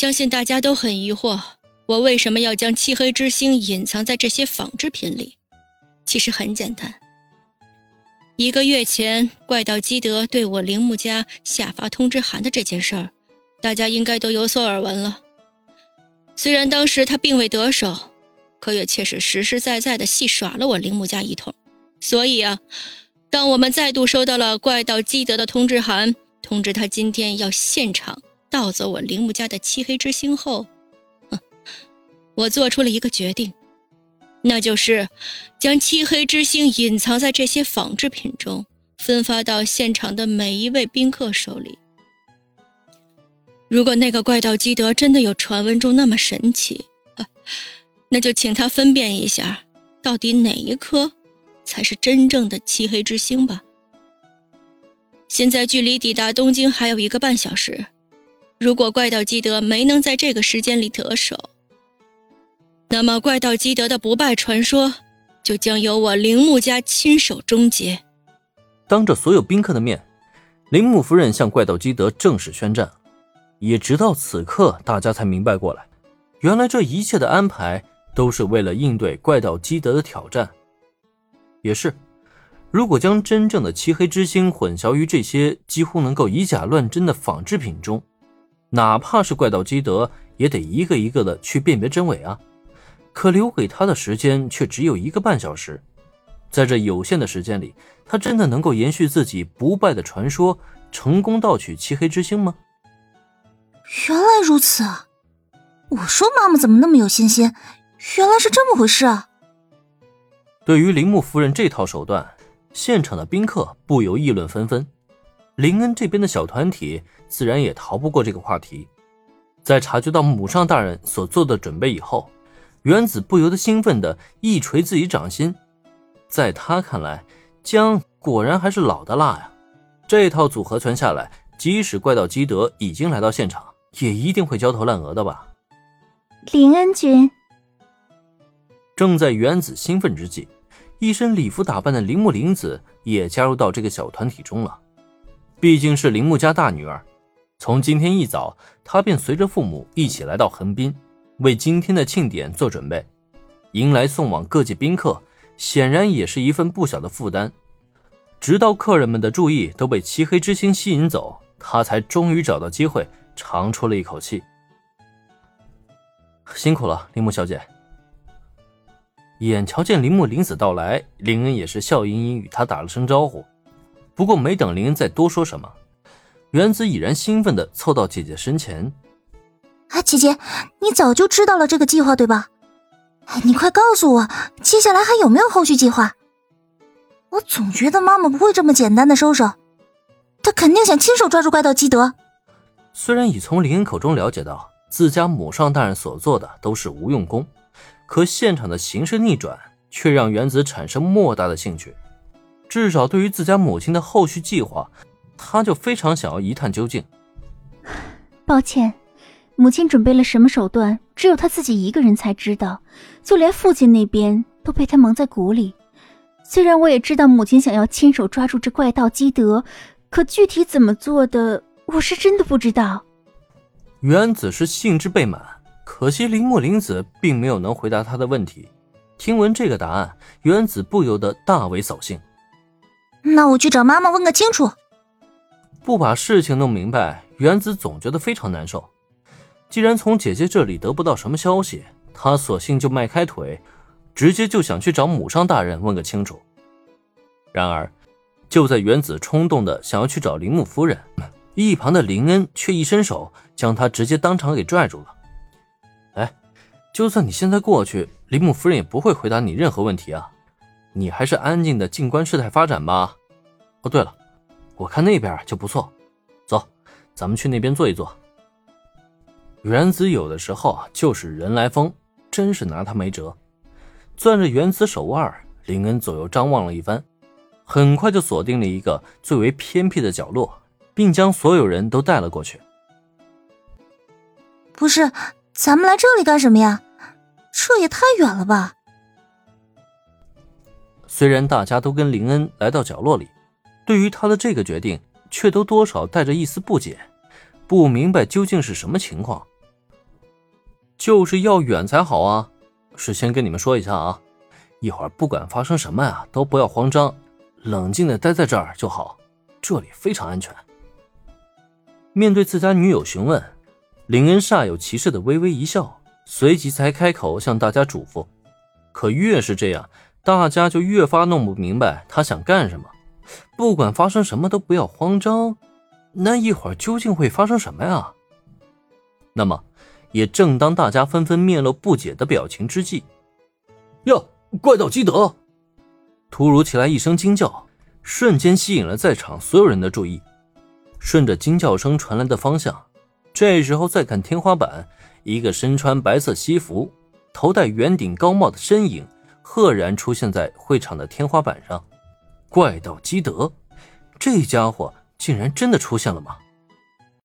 相信大家都很疑惑，我为什么要将漆黑之星隐藏在这些仿制品里？其实很简单。一个月前，怪盗基德对我铃木家下发通知函的这件事儿，大家应该都有所耳闻了。虽然当时他并未得手，可也确实实实在在的戏耍了我铃木家一通。所以啊，当我们再度收到了怪盗基德的通知函，通知他今天要现场盗走我铃木家的漆黑之星后，哼，我做出了一个决定。那就是将漆黑之星隐藏在这些仿制品中，分发到现场的每一位宾客手里。如果那个怪盗基德真的有传闻中那么神奇，那就请他分辨一下，到底哪一颗才是真正的漆黑之星吧。现在距离抵达东京还有一个半小时，如果怪盗基德没能在这个时间里得手，那么，怪盗基德的不败传说就将由我铃木家亲手终结。当着所有宾客的面，铃木夫人向怪盗基德正式宣战。也直到此刻，大家才明白过来，原来这一切的安排都是为了应对怪盗基德的挑战。也是，如果将真正的漆黑之星混淆于这些几乎能够以假乱真的仿制品中，哪怕是怪盗基德，也得一个一个的去辨别真伪啊。可留给他的时间却只有一个半小时，在这有限的时间里，他真的能够延续自己不败的传说，成功盗取漆黑之星吗？原来如此啊！我说妈妈怎么那么有信心，原来是这么回事啊！对于铃木夫人这套手段，现场的宾客不由议论纷纷。林恩这边的小团体自然也逃不过这个话题。在察觉到母上大人所做的准备以后。原子不由得兴奋的一捶自己掌心，在他看来，姜果然还是老的辣呀。这套组合拳下来，即使怪盗基德已经来到现场，也一定会焦头烂额的吧？林恩君，正在原子兴奋之际，一身礼服打扮的铃木玲子也加入到这个小团体中了。毕竟是铃木家大女儿，从今天一早，她便随着父母一起来到横滨。为今天的庆典做准备，迎来送往各界宾客，显然也是一份不小的负担。直到客人们的注意都被漆黑之星吸引走，他才终于找到机会长出了一口气。辛苦了，铃木小姐。眼瞧见铃木玲子到来，林恩也是笑盈盈与他打了声招呼。不过没等林恩再多说什么，原子已然兴奋地凑到姐姐身前。啊，姐姐，你早就知道了这个计划对吧？你快告诉我，接下来还有没有后续计划？我总觉得妈妈不会这么简单的收手，她肯定想亲手抓住怪盗基德。虽然已从林恩口中了解到自家母上大人所做的都是无用功，可现场的形势逆转却让原子产生莫大的兴趣。至少对于自家母亲的后续计划，他就非常想要一探究竟。抱歉。母亲准备了什么手段，只有他自己一个人才知道，就连父亲那边都被他蒙在鼓里。虽然我也知道母亲想要亲手抓住这怪盗基德，可具体怎么做的，我是真的不知道。原子是兴致倍满，可惜铃木玲子并没有能回答他的问题。听闻这个答案，原子不由得大为扫兴。那我去找妈妈问个清楚。不把事情弄明白，原子总觉得非常难受。既然从姐姐这里得不到什么消息，他索性就迈开腿，直接就想去找母上大人问个清楚。然而，就在原子冲动的想要去找铃木夫人，一旁的林恩却一伸手将他直接当场给拽住了。哎，就算你现在过去，铃木夫人也不会回答你任何问题啊，你还是安静的静观事态发展吧。哦，对了，我看那边就不错，走，咱们去那边坐一坐。原子有的时候就是人来疯，真是拿他没辙。攥着原子手腕，林恩左右张望了一番，很快就锁定了一个最为偏僻的角落，并将所有人都带了过去。不是，咱们来这里干什么呀？这也太远了吧！虽然大家都跟林恩来到角落里，对于他的这个决定，却都多少带着一丝不解，不明白究竟是什么情况。就是要远才好啊！事先跟你们说一下啊，一会儿不管发生什么呀，都不要慌张，冷静的待在这儿就好，这里非常安全。面对自家女友询问，林恩煞有其事的微微一笑，随即才开口向大家嘱咐。可越是这样，大家就越发弄不明白他想干什么。不管发生什么都不要慌张，那一会儿究竟会发生什么呀？那么，也正当大家纷纷面露不解的表情之际，哟，怪盗基德！突如其来一声惊叫，瞬间吸引了在场所有人的注意。顺着惊叫声传来的方向，这时候再看天花板，一个身穿白色西服、头戴圆顶高帽的身影赫然出现在会场的天花板上。怪盗基德，这家伙竟然真的出现了吗？